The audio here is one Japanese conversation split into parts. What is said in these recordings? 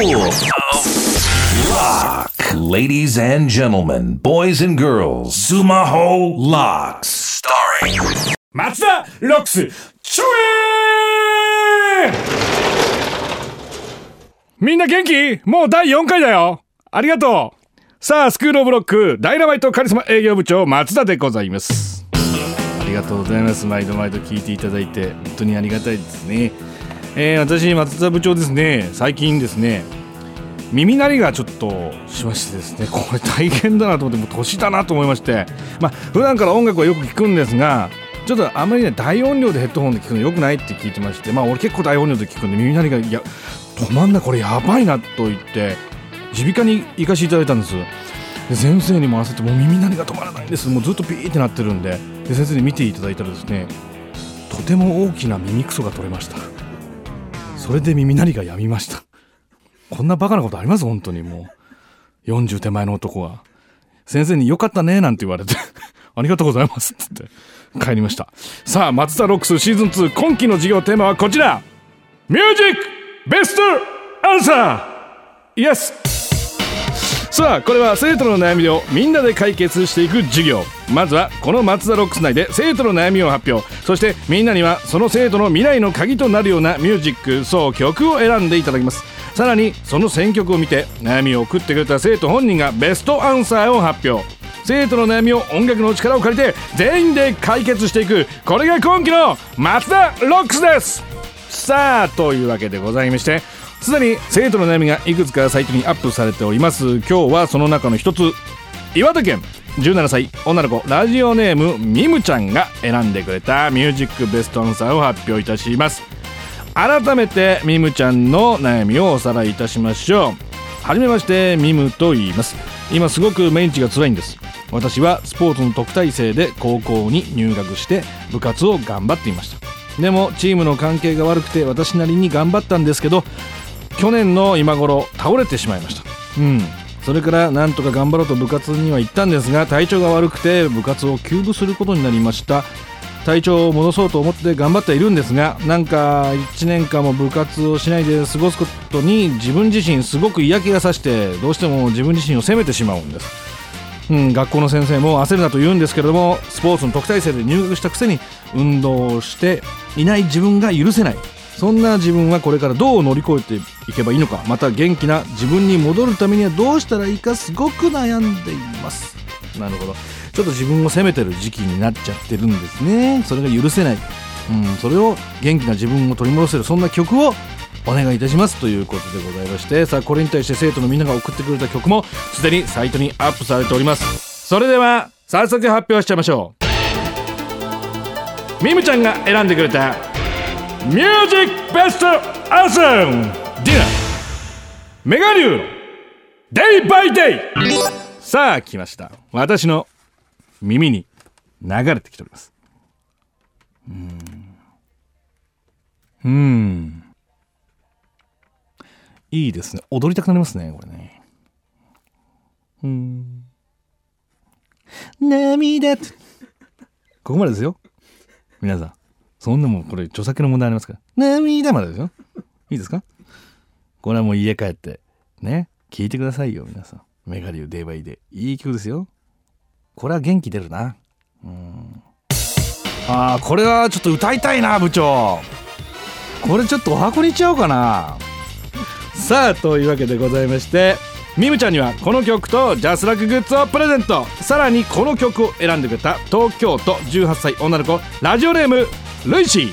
Lock. Ladies and gentlemen, boys and girls, Sumaho Locks. Starring 松田ロックスちょえみんな元気？もう第4回だよ。ありがとう。さあスクールオブロックダイナマイトカリスマ営業部長松田でございます。ありがとうございます。毎度毎度聞いていただいて本当にありがたいですね。えー、私松田部長ですね。最近ですね耳鳴りがちょっとしましてですねこれ大変だなと思ってもう年だなと思いまして。まあ普段から音楽はよく聞くんですがちょっとあんまりね大音量でヘッドホンで聞くのよくないって聞いてましてまあ俺結構大音量で聞くんで耳鳴りがいや止まんないこれやばいなと言って耳鼻科に行かせていただいたんです。で先生にも合わせてもう耳鳴りが止まらないんです。もうずっとピーってなってるんでで先生に見ていただいたらですねとても大きな耳くそが取れました。それで耳鳴りが止みました。こんなバカなことあります？本当にもう。40手前の男が。先生によかったねなんて言われて。ありがとうございますっつって。帰りました。さあ松田ロックスシーズン2今期の授業テーマはこちら。ミュージックベストアンサー。イエスさあこれは生徒の悩みをみんなで解決していく授業。まずはこの松田ロックス内で生徒の悩みを発表。そしてみんなにはその生徒の未来の鍵となるようなミュージック。そう曲を選んでいただきます。さらにその選曲を見て悩みを送ってくれた生徒本人がベストアンサーを発表。生徒の悩みを音楽の力を借りて全員で解決していく。これが今期の松田ロックスです。さあというわけでございましてすでに生徒の悩みがいくつかサイトにアップされております。今日はその中の一つ。岩手県。17歳女の子。ラジオネームみむちゃんが選んでくれた。ミュージックベストアンサーを発表いたします。改めてみむちゃんの悩みをおさらいいたしましょう。はじめましてみむと言います。今すごくメンチが辛いんです。私はスポーツの特待生で高校に入学して部活を頑張っていました。でもチームの関係が悪くて私なりに頑張ったんですけど去年の今頃倒れてしまいました。うん。それからなんとか頑張ろうと部活には行ったんですが体調が悪くて部活を休部することになりました。体調を戻そうと思って頑張っているんですがなんか1年間も部活をしないで過ごすことに自分自身すごく嫌気がさしてどうしても自分自身を責めてしまうんです、うん、学校の先生も焦るなと言うんですけれどもスポーツの特待生で入学したくせに運動をしていない自分が許せないそんな自分はこれからどう乗り越えていけばいいのかまた元気な自分に戻るためにはどうしたらいいかすごく悩んでいます。なるほど。ちょっと自分を責めてる時期になっちゃってるんですね。それが許せない、うん、それを元気な自分を取り戻せるそんな曲をお願いいたします。ということでございましてさあこれに対して生徒のみんなが送ってくれた曲もすでにサイトにアップされております。それでは早速発表しちゃいましょう。みむちゃんが選んでくれたミュージックベストアンサムディナーメガリューのデイバイデイさあ来ました。私の耳に流れてきております。うん。うん。いいですね。踊りたくなりますねこれね。うん。涙。ここまでですよ。皆さん。そんなもんこれ著作権の問題ありますから。涙までですよ。いいですか？これはもう家帰ってね聞いてくださいよ皆さん。メガリューデイバイデイ。いい曲ですよ。これは元気出るな。うん。あーこれはちょっと歌いたいな部長。これちょっとお箱に行っちゃおうかな。さあというわけでございましてミムちゃんにはこの曲とジャスラックグッズをプレゼント。さらにこの曲を選んでくれた東京都18歳女の子ラジオネームルイシ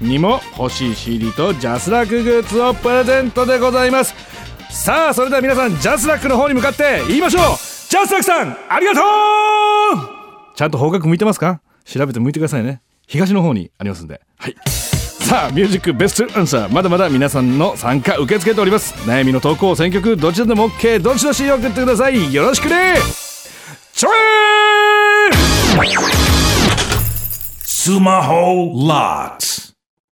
ーにも欲しい CD とジャスラックグッズをプレゼントでございます。さあそれでは皆さんジャスラックの方に向かって言いましょう。ジャスラックさんありがとう。ちゃんと方角向いてますか？調べて向いてくださいね。東の方にありますんで。はい。さあミュージックベストアンサー。まだまだ皆さんの参加受け付けております。悩みの投稿選曲どちらでも OK どしどし送ってください。よろしくね。ちょい Sumaho Locks.